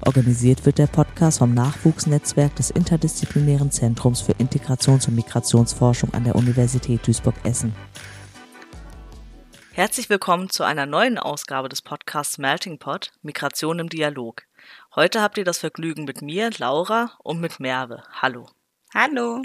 Organisiert wird der Podcast vom Nachwuchsnetzwerk des Interdisziplinären Zentrums für Integrations- und Migrationsforschung an der Universität Duisburg-Essen. Herzlich willkommen zu einer neuen Ausgabe des Podcasts Melting Pot Migration im Dialog. Heute habt ihr das Vergnügen mit mir, Laura, und mit Merve. Hallo. Hallo.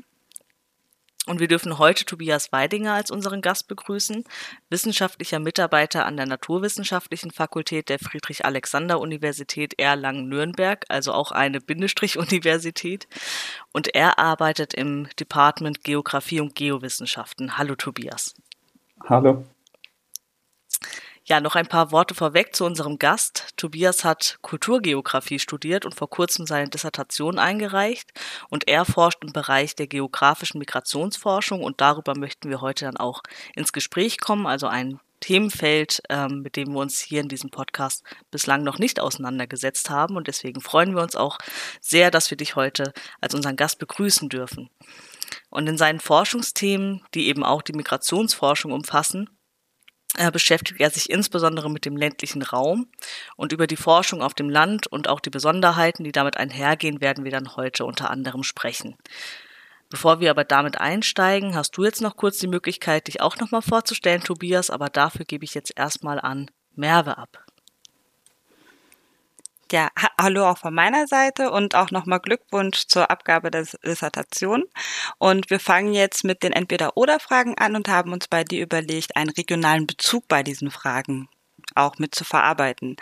Und wir dürfen heute Tobias Weidinger als unseren Gast begrüßen, wissenschaftlicher Mitarbeiter an der Naturwissenschaftlichen Fakultät der Friedrich-Alexander-Universität Erlangen-Nürnberg, also auch eine Bindestrich-Universität. Und er arbeitet im Department Geografie und Geowissenschaften. Hallo Tobias. Hallo. Ja, noch ein paar Worte vorweg zu unserem Gast. Tobias hat Kulturgeografie studiert und vor kurzem seine Dissertation eingereicht und er forscht im Bereich der geografischen Migrationsforschung und darüber möchten wir heute dann auch ins Gespräch kommen, also ein Themenfeld, ähm, mit dem wir uns hier in diesem Podcast bislang noch nicht auseinandergesetzt haben und deswegen freuen wir uns auch sehr, dass wir dich heute als unseren Gast begrüßen dürfen. Und in seinen Forschungsthemen, die eben auch die Migrationsforschung umfassen, beschäftigt er sich insbesondere mit dem ländlichen Raum und über die Forschung auf dem Land und auch die Besonderheiten, die damit einhergehen, werden wir dann heute unter anderem sprechen. Bevor wir aber damit einsteigen, hast du jetzt noch kurz die Möglichkeit, dich auch nochmal vorzustellen, Tobias, aber dafür gebe ich jetzt erstmal an Merve ab. Ja, ha hallo auch von meiner Seite und auch nochmal Glückwunsch zur Abgabe der Dissertation. Und wir fangen jetzt mit den Entweder-Oder-Fragen an und haben uns bei dir überlegt, einen regionalen Bezug bei diesen Fragen auch mit zu verarbeiten.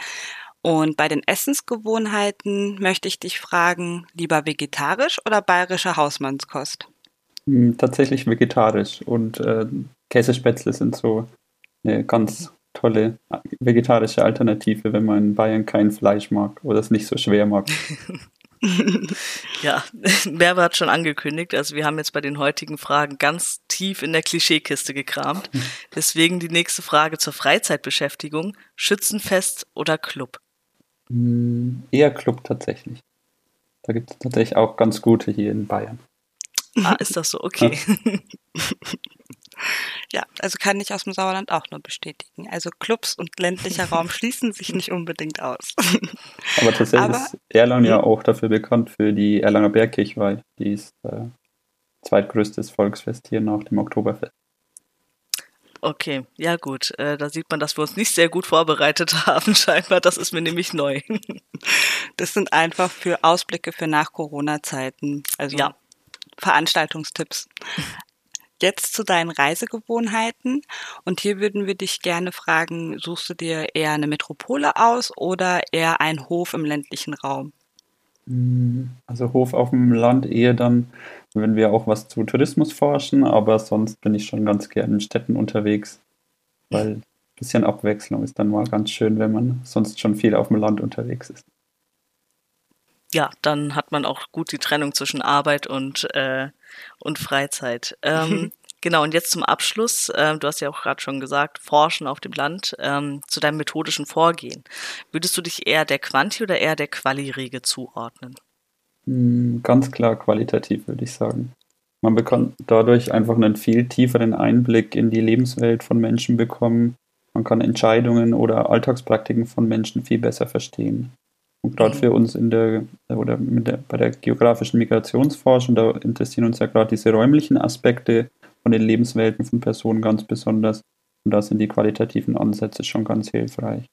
Und bei den Essensgewohnheiten möchte ich dich fragen, lieber vegetarisch oder bayerische Hausmannskost? Hm, tatsächlich vegetarisch und äh, Käsespätzle sind so eine ganz tolle vegetarische Alternative, wenn man in Bayern kein Fleisch mag oder es nicht so schwer mag. ja, Merve hat schon angekündigt, also wir haben jetzt bei den heutigen Fragen ganz tief in der Klischeekiste gekramt. Deswegen die nächste Frage zur Freizeitbeschäftigung. Schützenfest oder Club? Hm, eher Club tatsächlich. Da gibt es tatsächlich auch ganz gute hier in Bayern. Ah, ist das so? Okay. Ja, also kann ich aus dem Sauerland auch nur bestätigen. Also Clubs und ländlicher Raum schließen sich nicht unbedingt aus. Aber tatsächlich Aber, ist Erlangen ja hm? auch dafür bekannt für die Erlanger Bergkirchweih. Die ist äh, zweitgrößtes Volksfest hier nach dem Oktoberfest. Okay, ja gut. Äh, da sieht man, dass wir uns nicht sehr gut vorbereitet haben, scheinbar. Das ist mir nämlich neu. Das sind einfach für Ausblicke für nach Corona-Zeiten. Also ja. Veranstaltungstipps. Jetzt zu deinen Reisegewohnheiten. Und hier würden wir dich gerne fragen, suchst du dir eher eine Metropole aus oder eher einen Hof im ländlichen Raum? Hm, also Hof auf dem Land eher dann, wenn wir auch was zu Tourismus forschen, aber sonst bin ich schon ganz gerne in Städten unterwegs, weil ein bisschen Abwechslung ist dann mal ganz schön, wenn man sonst schon viel auf dem Land unterwegs ist. Ja, dann hat man auch gut die Trennung zwischen Arbeit und äh, und Freizeit. Ähm, genau, und jetzt zum Abschluss, äh, du hast ja auch gerade schon gesagt, Forschen auf dem Land, ähm, zu deinem methodischen Vorgehen. Würdest du dich eher der Quanti- oder eher der Quali-Regel zuordnen? Hm, ganz klar qualitativ, würde ich sagen. Man bekommt dadurch einfach einen viel tieferen Einblick in die Lebenswelt von Menschen bekommen. Man kann Entscheidungen oder Alltagspraktiken von Menschen viel besser verstehen. Und gerade mhm. für uns in der oder der, bei der geografischen Migrationsforschung, da interessieren uns ja gerade diese räumlichen Aspekte von den Lebenswelten von Personen ganz besonders. Und da sind die qualitativen Ansätze schon ganz hilfreich.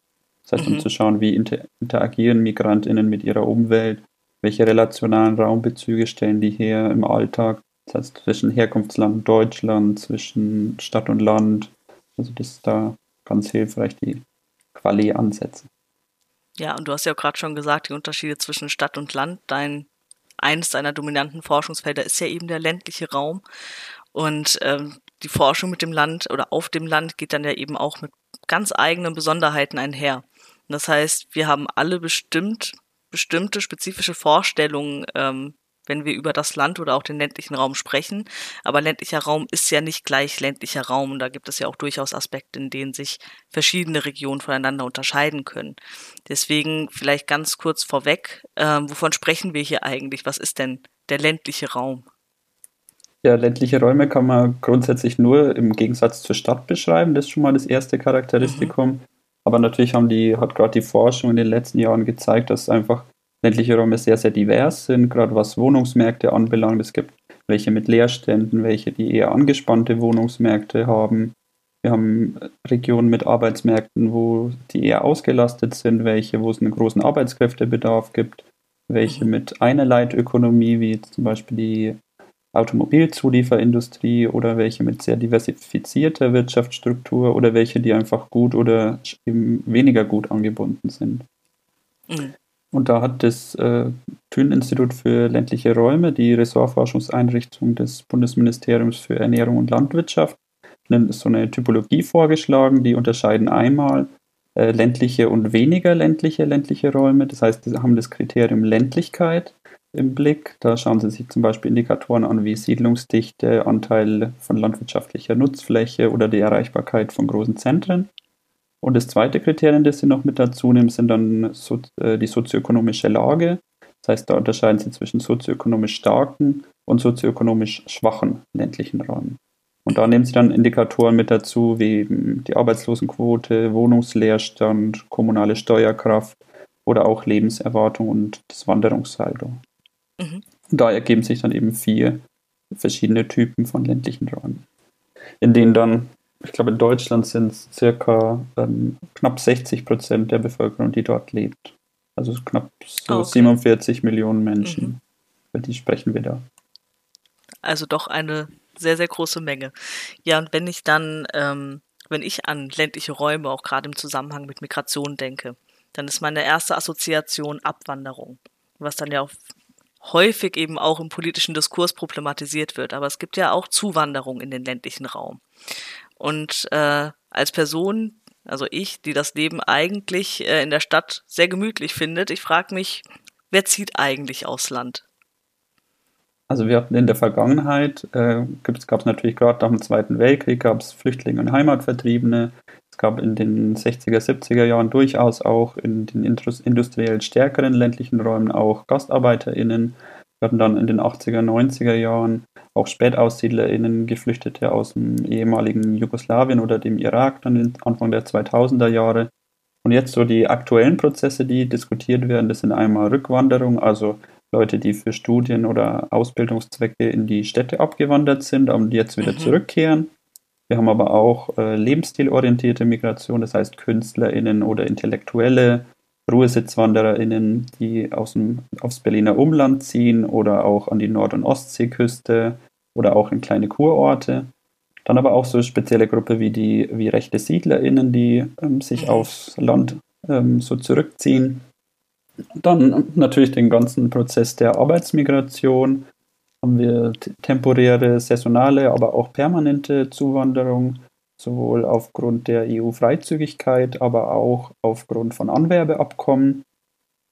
Das heißt, um mhm. zu schauen, wie inter interagieren MigrantInnen mit ihrer Umwelt, welche relationalen Raumbezüge stellen die her im Alltag, das heißt zwischen Herkunftsland und Deutschland, zwischen Stadt und Land. Also das ist da ganz hilfreich, die Quali-Ansätze. Ja, und du hast ja auch gerade schon gesagt, die Unterschiede zwischen Stadt und Land. Dein eines deiner dominanten Forschungsfelder ist ja eben der ländliche Raum. Und ähm, die Forschung mit dem Land oder auf dem Land geht dann ja eben auch mit ganz eigenen Besonderheiten einher. Das heißt, wir haben alle bestimmt bestimmte spezifische Vorstellungen ähm, wenn wir über das Land oder auch den ländlichen Raum sprechen. Aber ländlicher Raum ist ja nicht gleich ländlicher Raum. Und da gibt es ja auch durchaus Aspekte, in denen sich verschiedene Regionen voneinander unterscheiden können. Deswegen vielleicht ganz kurz vorweg, äh, wovon sprechen wir hier eigentlich? Was ist denn der ländliche Raum? Ja, ländliche Räume kann man grundsätzlich nur im Gegensatz zur Stadt beschreiben. Das ist schon mal das erste Charakteristikum. Mhm. Aber natürlich haben die, hat gerade die Forschung in den letzten Jahren gezeigt, dass einfach ländliche Räume sehr, sehr divers sind, gerade was Wohnungsmärkte anbelangt. Es gibt welche mit Leerständen, welche die eher angespannte Wohnungsmärkte haben. Wir haben Regionen mit Arbeitsmärkten, wo die eher ausgelastet sind, welche, wo es einen großen Arbeitskräftebedarf gibt, welche mit einer Leitökonomie, wie zum Beispiel die Automobilzulieferindustrie oder welche mit sehr diversifizierter Wirtschaftsstruktur oder welche, die einfach gut oder eben weniger gut angebunden sind. Mhm. Und da hat das äh, Thün-Institut für ländliche Räume, die Ressortforschungseinrichtung des Bundesministeriums für Ernährung und Landwirtschaft, so eine Typologie vorgeschlagen. Die unterscheiden einmal äh, ländliche und weniger ländliche ländliche Räume. Das heißt, sie haben das Kriterium Ländlichkeit im Blick. Da schauen Sie sich zum Beispiel Indikatoren an wie Siedlungsdichte, Anteil von landwirtschaftlicher Nutzfläche oder die Erreichbarkeit von großen Zentren. Und das zweite Kriterium, das Sie noch mit dazu nehmen, sind dann so, äh, die sozioökonomische Lage. Das heißt, da unterscheiden Sie zwischen sozioökonomisch starken und sozioökonomisch schwachen ländlichen Räumen. Und da nehmen Sie dann Indikatoren mit dazu, wie die Arbeitslosenquote, Wohnungsleerstand, kommunale Steuerkraft oder auch Lebenserwartung und das Wanderungssaldo. Mhm. Und da ergeben sich dann eben vier verschiedene Typen von ländlichen Räumen, in denen dann, ich glaube in Deutschland sind es circa ähm, knapp 60 Prozent der Bevölkerung, die dort lebt. Also knapp so okay. 47 Millionen Menschen, mhm. über die sprechen wir da. Also doch eine sehr, sehr große Menge. Ja, und wenn ich dann, ähm, wenn ich an ländliche Räume, auch gerade im Zusammenhang mit Migration denke, dann ist meine erste Assoziation Abwanderung, was dann ja auch häufig eben auch im politischen Diskurs problematisiert wird. Aber es gibt ja auch Zuwanderung in den ländlichen Raum. Und äh, als Person, also ich, die das Leben eigentlich äh, in der Stadt sehr gemütlich findet, ich frage mich, wer zieht eigentlich aufs Land? Also wir hatten in der Vergangenheit, äh, gab es natürlich gerade nach dem Zweiten Weltkrieg, gab es Flüchtlinge und Heimatvertriebene, es gab in den 60er, 70er Jahren durchaus auch in den industriell stärkeren ländlichen Räumen auch GastarbeiterInnen. Wir hatten dann in den 80er, 90er Jahren auch SpätaussiedlerInnen, Geflüchtete aus dem ehemaligen Jugoslawien oder dem Irak, dann Anfang der 2000er Jahre. Und jetzt so die aktuellen Prozesse, die diskutiert werden, das sind einmal Rückwanderung, also Leute, die für Studien oder Ausbildungszwecke in die Städte abgewandert sind und jetzt wieder mhm. zurückkehren. Wir haben aber auch äh, lebensstilorientierte Migration, das heißt KünstlerInnen oder Intellektuelle, RuhesitzwandererInnen, die aus dem, aufs Berliner Umland ziehen oder auch an die Nord- und Ostseeküste oder auch in kleine Kurorte. Dann aber auch so spezielle Gruppe wie die wie rechte SiedlerInnen, die ähm, sich mhm. aufs Land ähm, so zurückziehen. Dann natürlich den ganzen Prozess der Arbeitsmigration, haben wir temporäre, saisonale, aber auch permanente Zuwanderung, sowohl aufgrund der EU-Freizügigkeit, aber auch aufgrund von Anwerbeabkommen.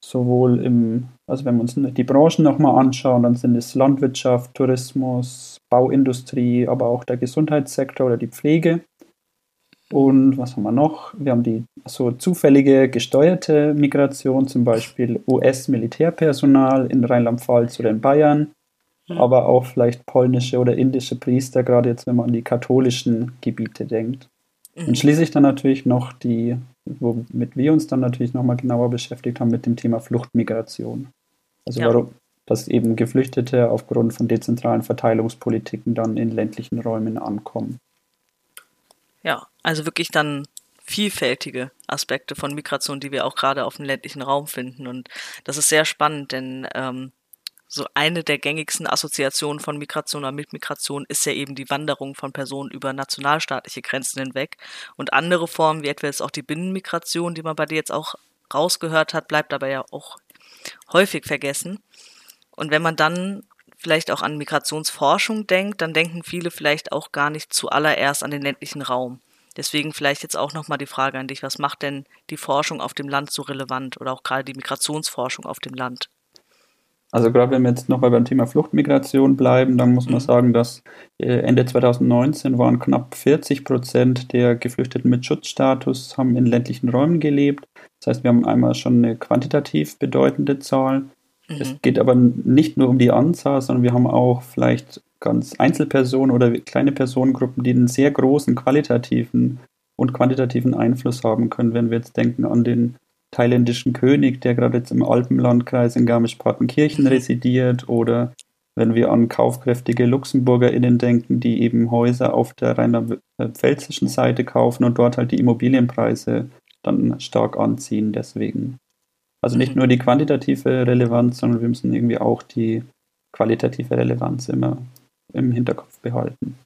Sowohl im, also wenn wir uns die Branchen nochmal anschauen, dann sind es Landwirtschaft, Tourismus, Bauindustrie, aber auch der Gesundheitssektor oder die Pflege. Und was haben wir noch? Wir haben die so zufällige gesteuerte Migration, zum Beispiel US-Militärpersonal in Rheinland-Pfalz oder in Bayern Mhm. aber auch vielleicht polnische oder indische Priester, gerade jetzt, wenn man an die katholischen Gebiete denkt. Mhm. Und schließlich dann natürlich noch die, womit wir uns dann natürlich nochmal genauer beschäftigt haben, mit dem Thema Fluchtmigration. Also ja. warum, dass eben Geflüchtete aufgrund von dezentralen Verteilungspolitiken dann in ländlichen Räumen ankommen. Ja, also wirklich dann vielfältige Aspekte von Migration, die wir auch gerade auf dem ländlichen Raum finden. Und das ist sehr spannend, denn ähm, so eine der gängigsten Assoziationen von Migration oder mit Migration ist ja eben die Wanderung von Personen über nationalstaatliche Grenzen hinweg. Und andere Formen, wie etwa jetzt auch die Binnenmigration, die man bei dir jetzt auch rausgehört hat, bleibt aber ja auch häufig vergessen. Und wenn man dann vielleicht auch an Migrationsforschung denkt, dann denken viele vielleicht auch gar nicht zuallererst an den ländlichen Raum. Deswegen vielleicht jetzt auch nochmal die Frage an dich, was macht denn die Forschung auf dem Land so relevant oder auch gerade die Migrationsforschung auf dem Land? Also gerade wenn wir jetzt nochmal beim Thema Fluchtmigration bleiben, dann muss man mhm. sagen, dass äh, Ende 2019 waren knapp 40 Prozent der Geflüchteten mit Schutzstatus haben in ländlichen Räumen gelebt. Das heißt, wir haben einmal schon eine quantitativ bedeutende Zahl. Mhm. Es geht aber nicht nur um die Anzahl, sondern wir haben auch vielleicht ganz Einzelpersonen oder kleine Personengruppen, die einen sehr großen qualitativen und quantitativen Einfluss haben können, wenn wir jetzt denken an den thailändischen König, der gerade jetzt im Alpenlandkreis in Garmisch-Partenkirchen residiert, oder wenn wir an kaufkräftige LuxemburgerInnen denken, die eben Häuser auf der rheinland-pfälzischen Seite kaufen und dort halt die Immobilienpreise dann stark anziehen. Deswegen. Also nicht mhm. nur die quantitative Relevanz, sondern wir müssen irgendwie auch die qualitative Relevanz immer im Hinterkopf behalten.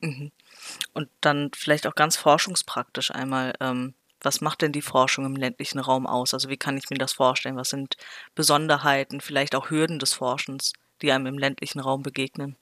Mhm. Und dann vielleicht auch ganz forschungspraktisch einmal, ähm, was macht denn die Forschung im ländlichen Raum aus? Also wie kann ich mir das vorstellen? Was sind Besonderheiten, vielleicht auch Hürden des Forschens, die einem im ländlichen Raum begegnen?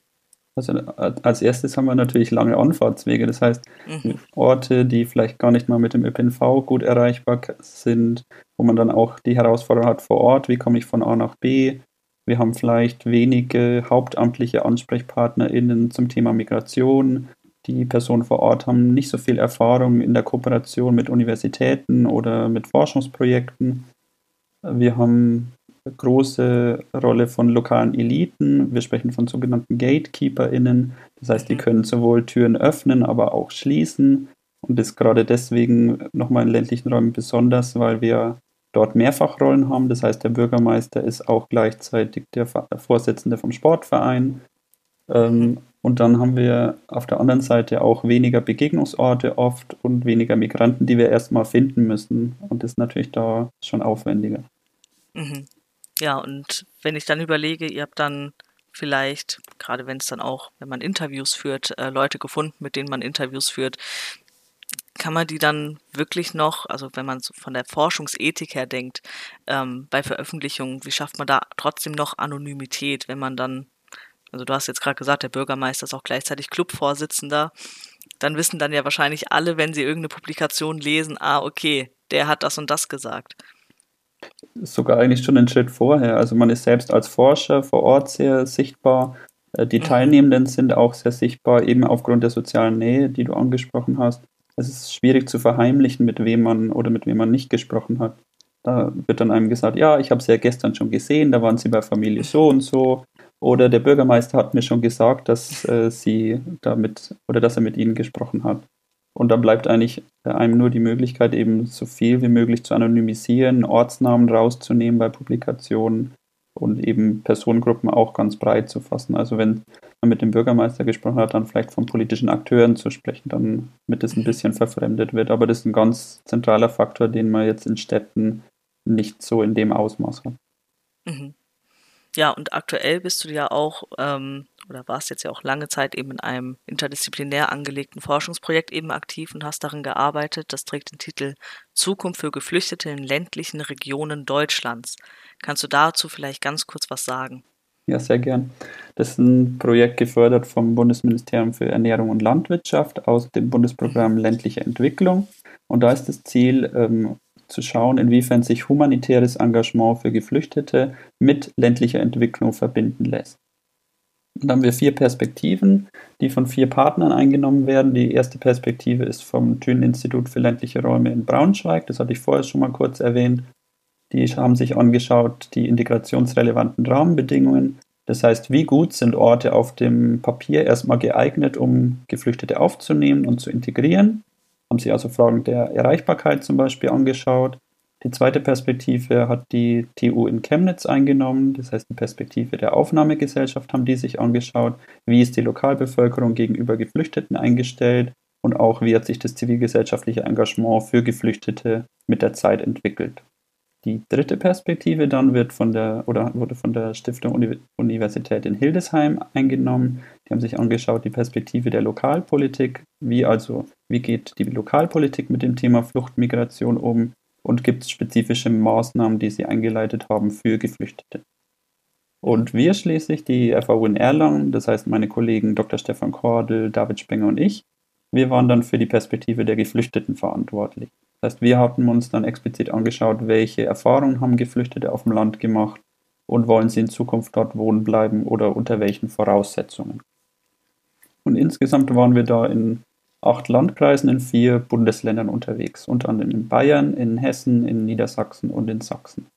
Also als erstes haben wir natürlich lange Anfahrtswege. Das heißt, mhm. Orte, die vielleicht gar nicht mal mit dem ÖPNV gut erreichbar sind, wo man dann auch die Herausforderung hat vor Ort, wie komme ich von A nach B? Wir haben vielleicht wenige hauptamtliche AnsprechpartnerInnen zum Thema Migration die Personen vor Ort haben nicht so viel Erfahrung in der Kooperation mit Universitäten oder mit Forschungsprojekten. Wir haben eine große Rolle von lokalen Eliten. Wir sprechen von sogenannten GatekeeperInnen. Das heißt, die können sowohl Türen öffnen, aber auch schließen. Und das ist gerade deswegen nochmal in ländlichen Räumen besonders, weil wir dort Mehrfachrollen haben. Das heißt, der Bürgermeister ist auch gleichzeitig der Vorsitzende vom Sportverein. Ähm, und dann haben wir auf der anderen Seite auch weniger Begegnungsorte oft und weniger Migranten, die wir erstmal finden müssen. Und das ist natürlich da schon aufwendiger. Mhm. Ja, und wenn ich dann überlege, ihr habt dann vielleicht, gerade wenn es dann auch, wenn man Interviews führt, äh, Leute gefunden, mit denen man Interviews führt, kann man die dann wirklich noch, also wenn man von der Forschungsethik her denkt, ähm, bei Veröffentlichungen, wie schafft man da trotzdem noch Anonymität, wenn man dann also du hast jetzt gerade gesagt, der Bürgermeister ist auch gleichzeitig Clubvorsitzender, dann wissen dann ja wahrscheinlich alle, wenn sie irgendeine Publikation lesen, ah, okay, der hat das und das gesagt. Sogar eigentlich schon einen Schritt vorher. Also man ist selbst als Forscher vor Ort sehr sichtbar. Äh, die mhm. Teilnehmenden sind auch sehr sichtbar, eben aufgrund der sozialen Nähe, die du angesprochen hast. Es ist schwierig zu verheimlichen, mit wem man oder mit wem man nicht gesprochen hat. Da wird dann einem gesagt, ja, ich habe sie ja gestern schon gesehen, da waren sie bei Familie so und so. Oder der Bürgermeister hat mir schon gesagt, dass äh, sie damit oder dass er mit ihnen gesprochen hat. Und dann bleibt eigentlich einem nur die Möglichkeit, eben so viel wie möglich zu anonymisieren, Ortsnamen rauszunehmen bei Publikationen und eben Personengruppen auch ganz breit zu fassen. Also wenn man mit dem Bürgermeister gesprochen hat, dann vielleicht von politischen Akteuren zu sprechen, damit es ein bisschen verfremdet wird. Aber das ist ein ganz zentraler Faktor, den man jetzt in Städten nicht so in dem Ausmaß hat. Mhm. Ja, und aktuell bist du ja auch, ähm, oder warst jetzt ja auch lange Zeit eben in einem interdisziplinär angelegten Forschungsprojekt eben aktiv und hast darin gearbeitet. Das trägt den Titel Zukunft für Geflüchtete in ländlichen Regionen Deutschlands. Kannst du dazu vielleicht ganz kurz was sagen? Ja, sehr gern. Das ist ein Projekt gefördert vom Bundesministerium für Ernährung und Landwirtschaft aus dem Bundesprogramm ländliche Entwicklung. Und da ist das Ziel, ähm, zu schauen, inwiefern sich humanitäres Engagement für Geflüchtete mit ländlicher Entwicklung verbinden lässt. Und dann haben wir vier Perspektiven, die von vier Partnern eingenommen werden. Die erste Perspektive ist vom Thünen-Institut für ländliche Räume in Braunschweig. Das hatte ich vorher schon mal kurz erwähnt. Die haben sich angeschaut, die integrationsrelevanten Rahmenbedingungen. Das heißt, wie gut sind Orte auf dem Papier erstmal geeignet, um Geflüchtete aufzunehmen und zu integrieren? Haben sich also Fragen der Erreichbarkeit zum Beispiel angeschaut. Die zweite Perspektive hat die TU in Chemnitz eingenommen, das heißt die Perspektive der Aufnahmegesellschaft haben die sich angeschaut. Wie ist die Lokalbevölkerung gegenüber Geflüchteten eingestellt und auch wie hat sich das zivilgesellschaftliche Engagement für Geflüchtete mit der Zeit entwickelt. Die dritte Perspektive dann wird von der oder wurde von der Stiftung Uni Universität in Hildesheim eingenommen. Die haben sich angeschaut die Perspektive der Lokalpolitik, wie also wie geht die Lokalpolitik mit dem Thema Fluchtmigration um und gibt es spezifische Maßnahmen, die sie eingeleitet haben für Geflüchtete. Und wir schließlich, die FAU in Erlangen, das heißt meine Kollegen Dr. Stefan Kordel, David Spenger und ich, wir waren dann für die Perspektive der Geflüchteten verantwortlich. Das heißt, wir hatten uns dann explizit angeschaut, welche Erfahrungen haben Geflüchtete auf dem Land gemacht, und wollen sie in Zukunft dort wohnen bleiben oder unter welchen Voraussetzungen. Und insgesamt waren wir da in acht Landkreisen in vier Bundesländern unterwegs, unter anderem in Bayern, in Hessen, in Niedersachsen und in Sachsen.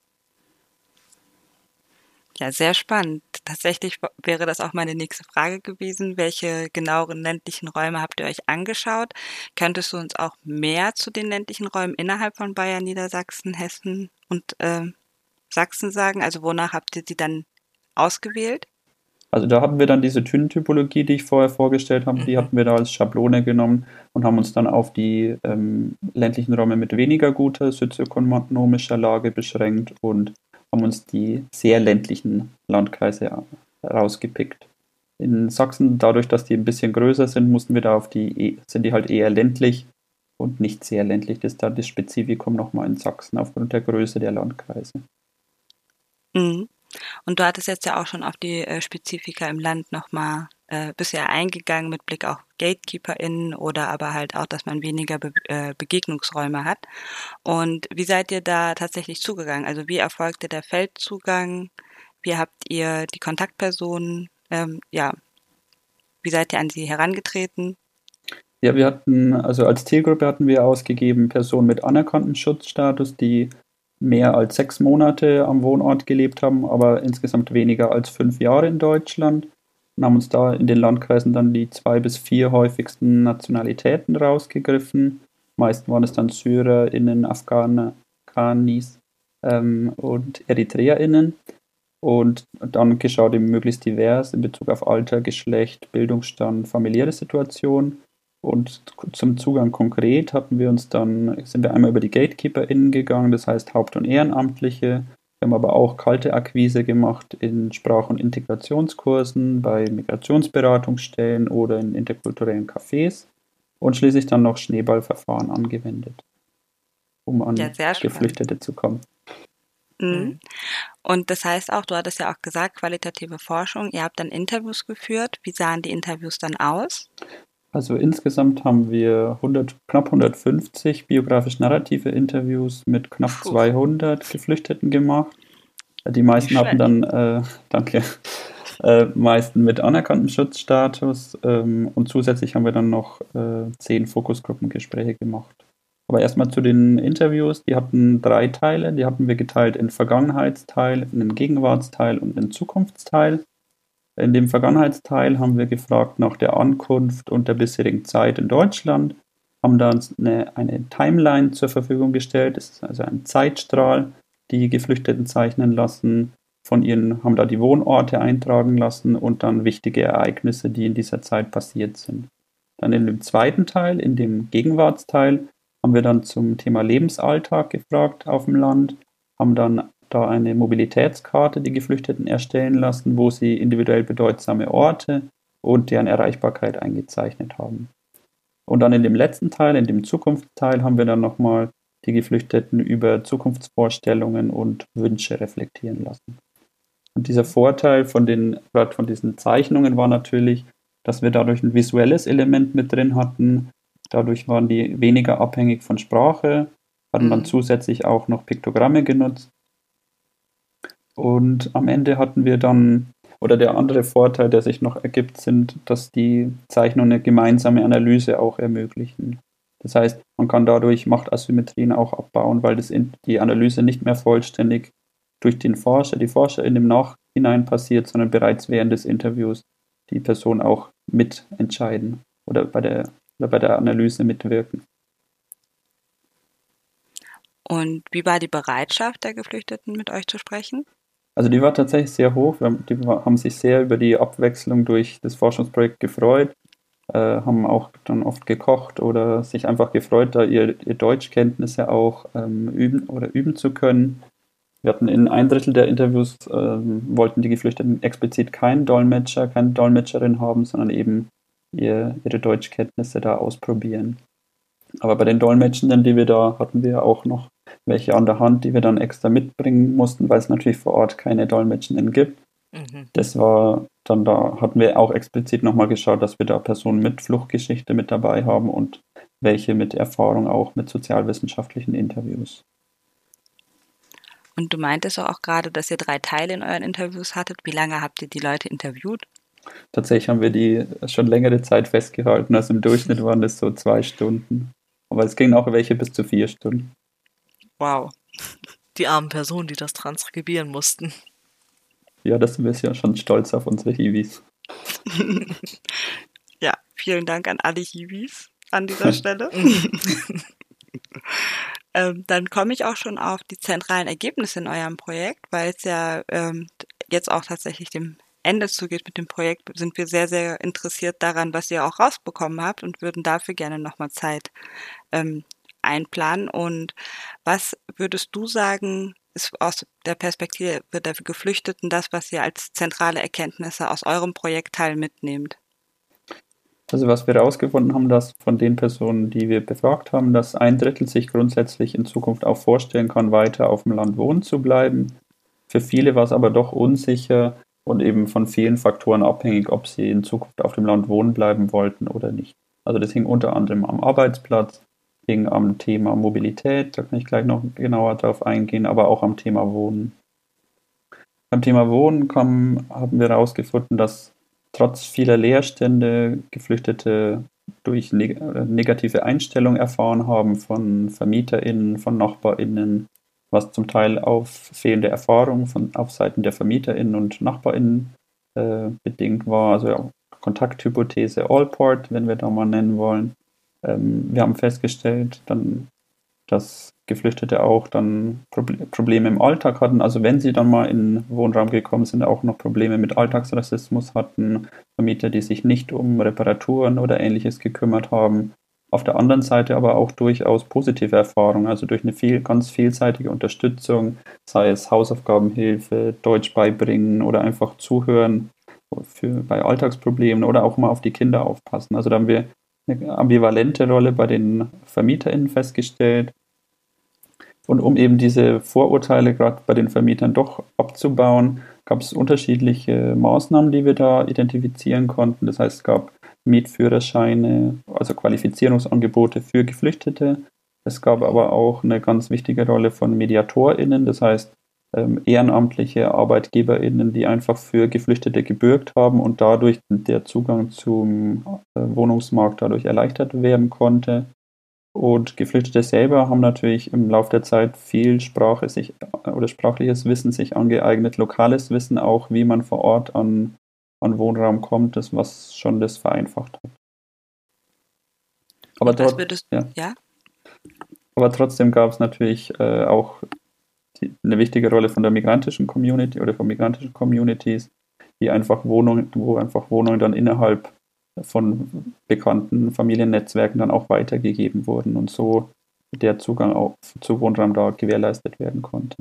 Ja, sehr spannend. Tatsächlich wäre das auch meine nächste Frage gewesen. Welche genaueren ländlichen Räume habt ihr euch angeschaut? Könntest du uns auch mehr zu den ländlichen Räumen innerhalb von Bayern, Niedersachsen, Hessen und äh, Sachsen sagen? Also wonach habt ihr die dann ausgewählt? Also da hatten wir dann diese Tünentypologie, die ich vorher vorgestellt habe, mhm. die hatten wir da als Schablone genommen und haben uns dann auf die ähm, ländlichen Räume mit weniger guter sozioökonomischer Lage beschränkt und haben uns die sehr ländlichen Landkreise rausgepickt. In Sachsen, dadurch, dass die ein bisschen größer sind, mussten wir da auf die, e, sind die halt eher ländlich und nicht sehr ländlich. Das ist da das Spezifikum nochmal in Sachsen aufgrund der Größe der Landkreise. Mhm. Und du hattest jetzt ja auch schon auf die äh, Spezifika im Land nochmal äh, bisher eingegangen mit Blick auf GatekeeperInnen oder aber halt auch, dass man weniger Be äh, Begegnungsräume hat. Und wie seid ihr da tatsächlich zugegangen? Also wie erfolgte der Feldzugang? Wie habt ihr die Kontaktpersonen, ähm, ja, wie seid ihr an sie herangetreten? Ja, wir hatten, also als Zielgruppe hatten wir ausgegeben Personen mit anerkanntem Schutzstatus, die mehr als sechs Monate am Wohnort gelebt haben, aber insgesamt weniger als fünf Jahre in Deutschland und haben uns da in den Landkreisen dann die zwei bis vier häufigsten Nationalitäten rausgegriffen. Meist waren es dann SyrerInnen, Afghanis ähm, und EritreerInnen. Und dann geschaut eben möglichst divers in Bezug auf Alter, Geschlecht, Bildungsstand, familiäre Situation. Und zum Zugang konkret hatten wir uns dann, sind wir einmal über die GatekeeperInnen gegangen, das heißt Haupt- und Ehrenamtliche, wir haben aber auch kalte Akquise gemacht in Sprach- und Integrationskursen, bei Migrationsberatungsstellen oder in interkulturellen Cafés und schließlich dann noch Schneeballverfahren angewendet, um an ja, Geflüchtete zu kommen. Mhm. mhm. Und das heißt auch, du hattest ja auch gesagt, qualitative Forschung, ihr habt dann Interviews geführt. Wie sahen die Interviews dann aus? Also insgesamt haben wir 100, knapp 150 biografisch-narrative Interviews mit knapp Puh. 200 Geflüchteten gemacht. Die meisten hatten dann, äh, danke, äh, meisten mit anerkanntem Schutzstatus ähm, und zusätzlich haben wir dann noch äh, zehn Fokusgruppengespräche gemacht. Aber erstmal zu den Interviews. Die hatten drei Teile. Die hatten wir geteilt in Vergangenheitsteil, in den Gegenwartsteil und in den Zukunftsteil. In dem Vergangenheitsteil haben wir gefragt nach der Ankunft und der bisherigen Zeit in Deutschland, haben da eine, eine Timeline zur Verfügung gestellt, das ist also ein Zeitstrahl, die Geflüchteten zeichnen lassen, von ihnen haben da die Wohnorte eintragen lassen und dann wichtige Ereignisse, die in dieser Zeit passiert sind. Dann in dem zweiten Teil, in dem Gegenwartsteil, haben wir dann zum Thema Lebensalltag gefragt auf dem Land, haben dann da eine Mobilitätskarte die Geflüchteten erstellen lassen, wo sie individuell bedeutsame Orte und deren Erreichbarkeit eingezeichnet haben. Und dann in dem letzten Teil, in dem Zukunftsteil, haben wir dann nochmal die Geflüchteten über Zukunftsvorstellungen und Wünsche reflektieren lassen. Und dieser Vorteil von den, von diesen Zeichnungen war natürlich, dass wir dadurch ein visuelles Element mit drin hatten. Dadurch waren die weniger abhängig von Sprache, hatten dann mhm. zusätzlich auch noch Piktogramme genutzt und am Ende hatten wir dann, oder der andere Vorteil, der sich noch ergibt, sind, dass die Zeichnungen eine gemeinsame Analyse auch ermöglichen. Das heißt, man kann dadurch Machtasymmetrien auch abbauen, weil das in, die Analyse nicht mehr vollständig durch den Forscher, die Forscher in dem Nachhinein passiert, sondern bereits während des Interviews die Person auch mitentscheiden oder bei der, oder bei der Analyse mitwirken. Und wie war die Bereitschaft der Geflüchteten, mit euch zu sprechen? Also die war tatsächlich sehr hoch. Die haben sich sehr über die Abwechslung durch das Forschungsprojekt gefreut, äh, haben auch dann oft gekocht oder sich einfach gefreut, da ihr, ihr Deutschkenntnisse auch ähm, üben oder üben zu können. Wir hatten in ein Drittel der Interviews, ähm, wollten die Geflüchteten explizit keinen Dolmetscher, keine Dolmetscherin haben, sondern eben ihr, ihre Deutschkenntnisse da ausprobieren. Aber bei den Dolmetschenden, die wir da hatten, wir auch noch welche an der Hand, die wir dann extra mitbringen mussten, weil es natürlich vor Ort keine Dolmetschenden gibt. Mhm. Das war dann da, hatten wir auch explizit nochmal geschaut, dass wir da Personen mit Fluchtgeschichte mit dabei haben und welche mit Erfahrung auch mit sozialwissenschaftlichen Interviews. Und du meintest auch gerade, dass ihr drei Teile in euren Interviews hattet. Wie lange habt ihr die Leute interviewt? Tatsächlich haben wir die schon längere Zeit festgehalten. Also im Durchschnitt waren das so zwei Stunden. Aber es gingen auch welche bis zu vier Stunden. Wow. Die armen Personen, die das transkribieren mussten. Ja, das sind wir ja schon stolz auf unsere Hiwis. ja, vielen Dank an alle Hiwis an dieser Stelle. ähm, dann komme ich auch schon auf die zentralen Ergebnisse in eurem Projekt, weil es ja ähm, jetzt auch tatsächlich dem Ende zugeht mit dem Projekt, sind wir sehr, sehr interessiert daran, was ihr auch rausbekommen habt und würden dafür gerne nochmal Zeit ähm, einplanen. Und was würdest du sagen, ist aus der Perspektive der Geflüchteten das, was ihr als zentrale Erkenntnisse aus eurem Projektteil mitnehmt? Also was wir herausgefunden haben, dass von den Personen, die wir befragt haben, dass ein Drittel sich grundsätzlich in Zukunft auch vorstellen kann, weiter auf dem Land wohnen zu bleiben. Für viele war es aber doch unsicher und eben von vielen Faktoren abhängig, ob sie in Zukunft auf dem Land wohnen bleiben wollten oder nicht. Also das hing unter anderem am Arbeitsplatz, hing am Thema Mobilität, da kann ich gleich noch genauer drauf eingehen, aber auch am Thema Wohnen. Beim Thema Wohnen kam, haben wir herausgefunden, dass trotz vieler Leerstände Geflüchtete durch neg negative Einstellungen erfahren haben von VermieterInnen, von NachbarInnen, was zum Teil auf fehlende Erfahrung von, auf Seiten der VermieterInnen und NachbarInnen äh, bedingt war. Also ja, Kontakthypothese Allport, wenn wir da mal nennen wollen. Ähm, wir haben festgestellt, dann, dass Geflüchtete auch dann Probleme im Alltag hatten. Also wenn sie dann mal in Wohnraum gekommen sind, auch noch Probleme mit Alltagsrassismus hatten, Vermieter, die sich nicht um Reparaturen oder ähnliches gekümmert haben. Auf der anderen Seite aber auch durchaus positive Erfahrungen, also durch eine viel, ganz vielseitige Unterstützung, sei es Hausaufgabenhilfe, Deutsch beibringen oder einfach zuhören für, bei Alltagsproblemen oder auch mal auf die Kinder aufpassen. Also da haben wir eine ambivalente Rolle bei den VermieterInnen festgestellt und um eben diese Vorurteile gerade bei den Vermietern doch abzubauen, gab es unterschiedliche Maßnahmen, die wir da identifizieren konnten. Das heißt, es gab Mietführerscheine, also Qualifizierungsangebote für Geflüchtete. Es gab aber auch eine ganz wichtige Rolle von MediatorInnen, das heißt ähm, ehrenamtliche ArbeitgeberInnen, die einfach für Geflüchtete gebürgt haben und dadurch der Zugang zum äh, Wohnungsmarkt dadurch erleichtert werden konnte. Und Geflüchtete selber haben natürlich im Laufe der Zeit viel Sprache sich oder sprachliches Wissen sich angeeignet, lokales Wissen auch, wie man vor Ort an, an Wohnraum kommt, das was schon das vereinfacht hat. Aber, würdest, ja. ja. Aber trotzdem gab es natürlich äh, auch eine wichtige Rolle von der migrantischen Community oder von migrantischen Communities, die einfach Wohnungen, wo einfach Wohnungen dann innerhalb von bekannten Familiennetzwerken dann auch weitergegeben wurden und so der Zugang auch zu Wohnraum da gewährleistet werden konnte.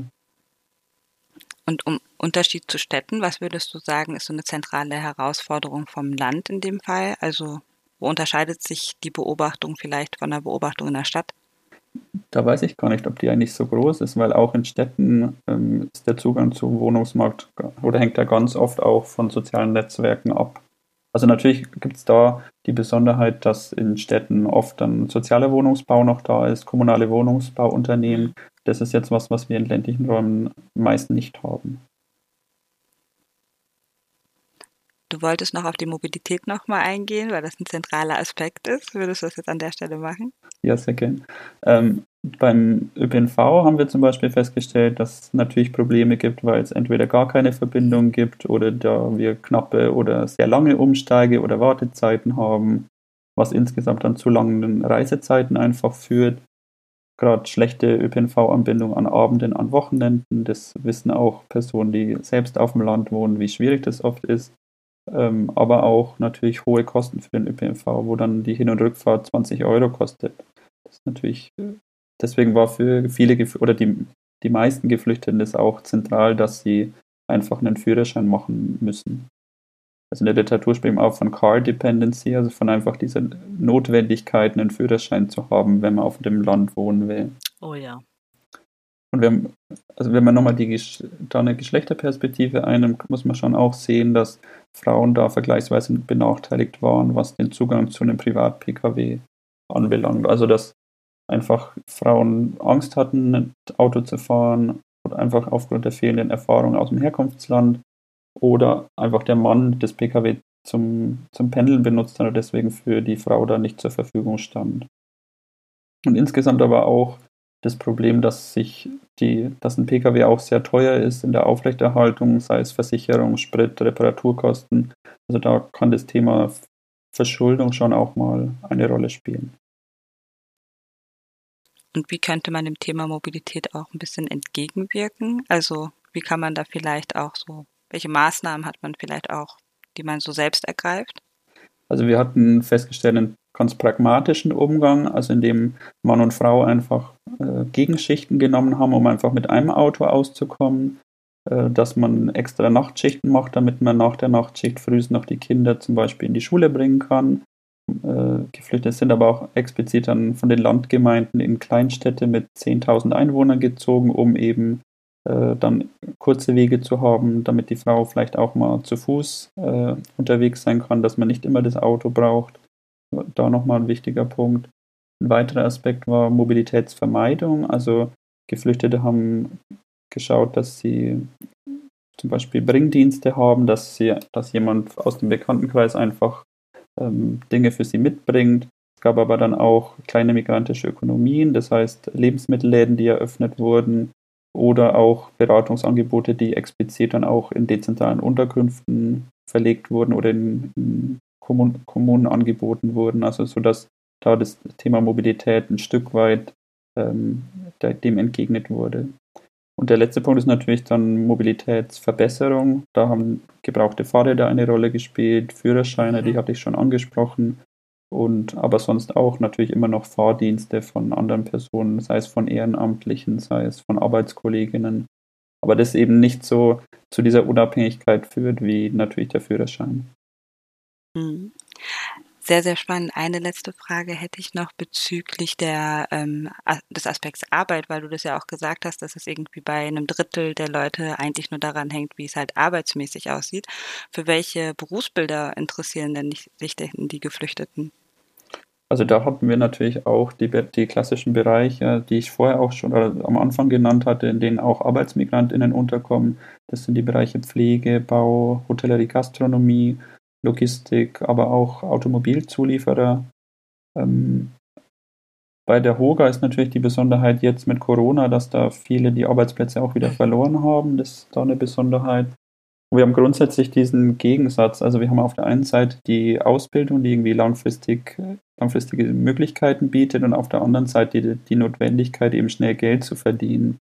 Und um Unterschied zu Städten, was würdest du sagen, ist so eine zentrale Herausforderung vom Land in dem Fall? Also wo unterscheidet sich die Beobachtung vielleicht von der Beobachtung in der Stadt? Da weiß ich gar nicht, ob die eigentlich so groß ist, weil auch in Städten ähm, ist der Zugang zum Wohnungsmarkt oder hängt er ganz oft auch von sozialen Netzwerken ab. Also natürlich gibt es da die Besonderheit, dass in Städten oft dann sozialer Wohnungsbau noch da ist, kommunale Wohnungsbauunternehmen. Das ist jetzt was, was wir in ländlichen Räumen meist nicht haben. Du wolltest noch auf die Mobilität nochmal eingehen, weil das ein zentraler Aspekt ist. Würdest du das jetzt an der Stelle machen? Ja, sehr gerne. Ähm, beim ÖPNV haben wir zum Beispiel festgestellt, dass es natürlich Probleme gibt, weil es entweder gar keine Verbindung gibt oder da wir knappe oder sehr lange Umsteige oder Wartezeiten haben, was insgesamt dann zu langen Reisezeiten einfach führt. Gerade schlechte ÖPNV-Anbindung an Abenden, an Wochenenden, das wissen auch Personen, die selbst auf dem Land wohnen, wie schwierig das oft ist ähm, aber auch natürlich hohe Kosten für den ÖPNV, wo dann die Hin- und Rückfahrt 20 Euro kostet. Das ist natürlich, deswegen war für viele oder die, die meisten Geflüchteten das auch zentral, dass sie einfach einen Führerschein machen müssen. Also in der Literatur sprechen wir auch von Car Dependency, also von einfach dieser Notwendigkeit, einen Führerschein zu haben, wenn man auf dem Land wohnen will. Oh ja. Und wenn, also wenn man nochmal die, da eine Geschlechterperspektive einnimmt, muss man schon auch sehen, dass Frauen da vergleichsweise benachteiligt waren, was den Zugang zu einem Privat-Pkw anbelangt. Also dass einfach Frauen Angst hatten, ein Auto zu fahren, einfach aufgrund der fehlenden Erfahrung aus dem Herkunftsland oder einfach der Mann das Pkw zum, zum Pendeln benutzt hat und deswegen für die Frau da nicht zur Verfügung stand. Und insgesamt aber auch das Problem, dass sich die, dass ein Pkw auch sehr teuer ist in der Aufrechterhaltung, sei es Versicherung, Sprit, Reparaturkosten. Also da kann das Thema Verschuldung schon auch mal eine Rolle spielen. Und wie könnte man dem Thema Mobilität auch ein bisschen entgegenwirken? Also wie kann man da vielleicht auch so, welche Maßnahmen hat man vielleicht auch, die man so selbst ergreift? Also wir hatten festgestellt, ganz pragmatischen Umgang, also indem Mann und Frau einfach äh, Gegenschichten genommen haben, um einfach mit einem Auto auszukommen, äh, dass man extra Nachtschichten macht, damit man nach der Nachtschicht früh noch die Kinder zum Beispiel in die Schule bringen kann äh, Geflüchtete sind aber auch explizit dann von den Landgemeinden in Kleinstädte mit 10.000 Einwohnern gezogen, um eben äh, dann kurze Wege zu haben, damit die Frau vielleicht auch mal zu Fuß äh, unterwegs sein kann, dass man nicht immer das Auto braucht. Da nochmal ein wichtiger Punkt. Ein weiterer Aspekt war Mobilitätsvermeidung. Also Geflüchtete haben geschaut, dass sie zum Beispiel Bringdienste haben, dass, sie, dass jemand aus dem Bekanntenkreis einfach ähm, Dinge für sie mitbringt. Es gab aber dann auch kleine migrantische Ökonomien, das heißt Lebensmittelläden, die eröffnet wurden oder auch Beratungsangebote, die explizit dann auch in dezentralen Unterkünften verlegt wurden oder in, in Kommun Kommunen angeboten wurden. Also so dass da das Thema Mobilität ein Stück weit ähm, dem entgegnet wurde. Und der letzte Punkt ist natürlich dann Mobilitätsverbesserung. Da haben gebrauchte Fahrräder eine Rolle gespielt, Führerscheine, mhm. die hatte ich schon angesprochen. Und aber sonst auch natürlich immer noch Fahrdienste von anderen Personen, sei es von Ehrenamtlichen, sei es von Arbeitskolleginnen. Aber das eben nicht so zu dieser Unabhängigkeit führt wie natürlich der Führerschein. Mhm. Sehr, sehr spannend. Eine letzte Frage hätte ich noch bezüglich der, ähm, des Aspekts Arbeit, weil du das ja auch gesagt hast, dass es irgendwie bei einem Drittel der Leute eigentlich nur daran hängt, wie es halt arbeitsmäßig aussieht. Für welche Berufsbilder interessieren denn sich denn die Geflüchteten? Also da hatten wir natürlich auch die, die klassischen Bereiche, die ich vorher auch schon am Anfang genannt hatte, in denen auch ArbeitsmigrantInnen unterkommen. Das sind die Bereiche Pflege, Bau, Hotellerie, Gastronomie, Logistik, aber auch Automobilzulieferer. Ähm, bei der Hoga ist natürlich die Besonderheit jetzt mit Corona, dass da viele die Arbeitsplätze auch wieder verloren haben. Das ist da eine Besonderheit. Und wir haben grundsätzlich diesen Gegensatz. Also wir haben auf der einen Seite die Ausbildung, die irgendwie langfristig, langfristige Möglichkeiten bietet und auf der anderen Seite die, die Notwendigkeit, eben schnell Geld zu verdienen.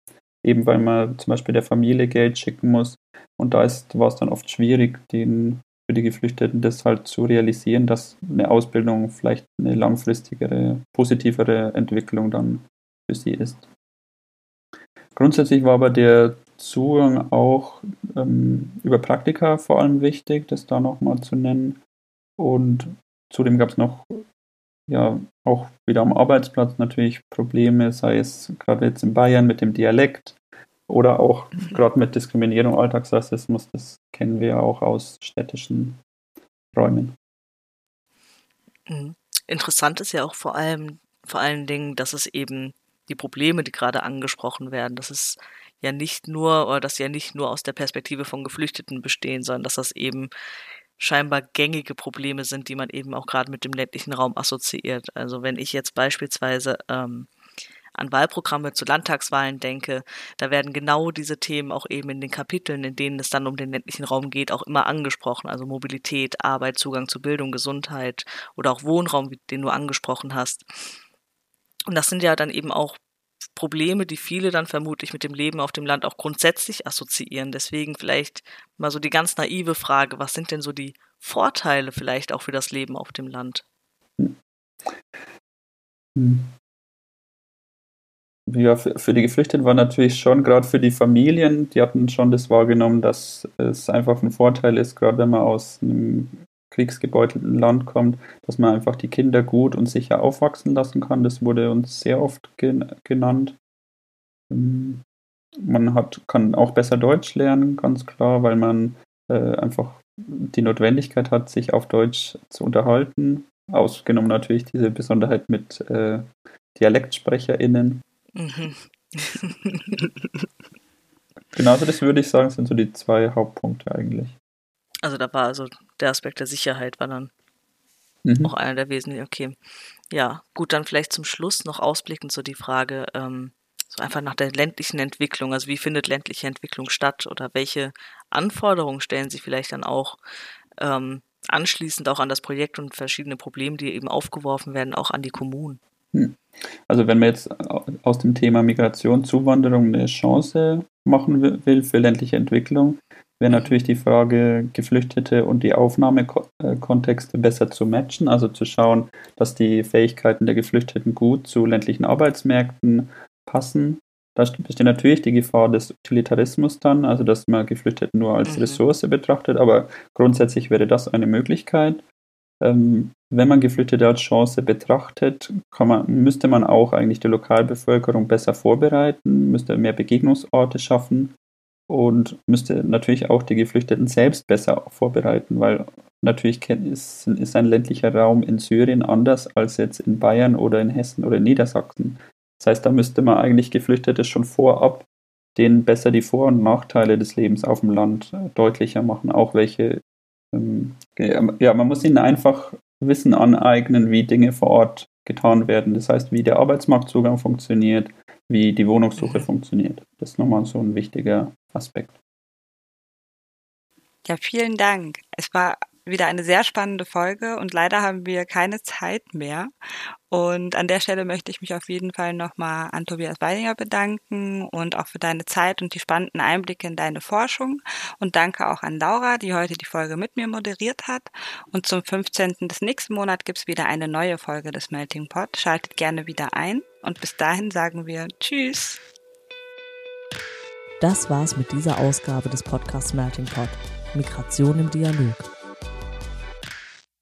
Eben weil man zum Beispiel der Familie Geld schicken muss. Und da war es dann oft schwierig, den für die Geflüchteten, das halt zu realisieren, dass eine Ausbildung vielleicht eine langfristigere, positivere Entwicklung dann für sie ist. Grundsätzlich war aber der Zugang auch ähm, über Praktika vor allem wichtig, das da nochmal zu nennen. Und zudem gab es noch ja auch wieder am Arbeitsplatz natürlich Probleme, sei es gerade jetzt in Bayern mit dem Dialekt oder auch gerade mit Diskriminierung, Alltagsrassismus, das kennen wir ja auch aus städtischen Räumen. Mhm. Interessant ist ja auch vor allem, vor allen Dingen, dass es eben die Probleme, die gerade angesprochen werden, dass es ja nicht nur, oder dass sie ja nicht nur aus der Perspektive von Geflüchteten bestehen, sondern dass das eben scheinbar gängige Probleme sind, die man eben auch gerade mit dem ländlichen Raum assoziiert. Also wenn ich jetzt beispielsweise ähm, an Wahlprogramme zu Landtagswahlen denke, da werden genau diese Themen auch eben in den Kapiteln, in denen es dann um den ländlichen Raum geht, auch immer angesprochen. Also Mobilität, Arbeit, Zugang zu Bildung, Gesundheit oder auch Wohnraum, den du angesprochen hast. Und das sind ja dann eben auch Probleme, die viele dann vermutlich mit dem Leben auf dem Land auch grundsätzlich assoziieren. Deswegen vielleicht mal so die ganz naive Frage, was sind denn so die Vorteile vielleicht auch für das Leben auf dem Land? Hm ja, für, für die Geflüchteten war natürlich schon, gerade für die Familien, die hatten schon das wahrgenommen, dass es einfach ein Vorteil ist, gerade wenn man aus einem kriegsgebeutelten Land kommt, dass man einfach die Kinder gut und sicher aufwachsen lassen kann. Das wurde uns sehr oft gen genannt. Ähm, man hat, kann auch besser Deutsch lernen, ganz klar, weil man äh, einfach die Notwendigkeit hat, sich auf Deutsch zu unterhalten. Ausgenommen natürlich diese Besonderheit mit äh, DialektsprecherInnen. Mhm. Genau, also das würde ich sagen, sind so die zwei Hauptpunkte eigentlich. Also da war also der Aspekt der Sicherheit war dann mhm. auch einer der wesentlichen. Okay, ja, gut, dann vielleicht zum Schluss noch ausblickend so die Frage, ähm, so einfach nach der ländlichen Entwicklung. Also wie findet ländliche Entwicklung statt oder welche Anforderungen stellen Sie vielleicht dann auch ähm, anschließend auch an das Projekt und verschiedene Probleme, die eben aufgeworfen werden, auch an die Kommunen? Hm. Also wenn man jetzt aus dem Thema Migration, Zuwanderung eine Chance machen will für ländliche Entwicklung, wäre mhm. natürlich die Frage, Geflüchtete und die Aufnahmekontexte besser zu matchen, also zu schauen, dass die Fähigkeiten der Geflüchteten gut zu ländlichen Arbeitsmärkten passen. Da besteht natürlich die Gefahr des Utilitarismus dann, also dass man Geflüchtete nur als mhm. Ressource betrachtet, aber grundsätzlich wäre das eine Möglichkeit. Ähm, wenn man Geflüchtete als Chance betrachtet, man, müsste man auch eigentlich die Lokalbevölkerung besser vorbereiten, müsste mehr Begegnungsorte schaffen und müsste natürlich auch die Geflüchteten selbst besser vorbereiten, weil natürlich ist, ist ein ländlicher Raum in Syrien anders als jetzt in Bayern oder in Hessen oder in Niedersachsen. Das heißt, da müsste man eigentlich Geflüchtete schon vorab denen besser die Vor- und Nachteile des Lebens auf dem Land äh, deutlicher machen, auch welche, ja, man muss ihnen einfach Wissen aneignen, wie Dinge vor Ort getan werden. Das heißt, wie der Arbeitsmarktzugang funktioniert, wie die Wohnungssuche mhm. funktioniert. Das ist nochmal so ein wichtiger Aspekt. Ja, vielen Dank. Es war wieder eine sehr spannende Folge und leider haben wir keine Zeit mehr. Und an der Stelle möchte ich mich auf jeden Fall nochmal an Tobias Weidinger bedanken und auch für deine Zeit und die spannenden Einblicke in deine Forschung. Und danke auch an Laura, die heute die Folge mit mir moderiert hat. Und zum 15. des nächsten Monats gibt's wieder eine neue Folge des Melting Pot. Schaltet gerne wieder ein. Und bis dahin sagen wir Tschüss. Das war's mit dieser Ausgabe des Podcasts Melting Pot. Migration im Dialog.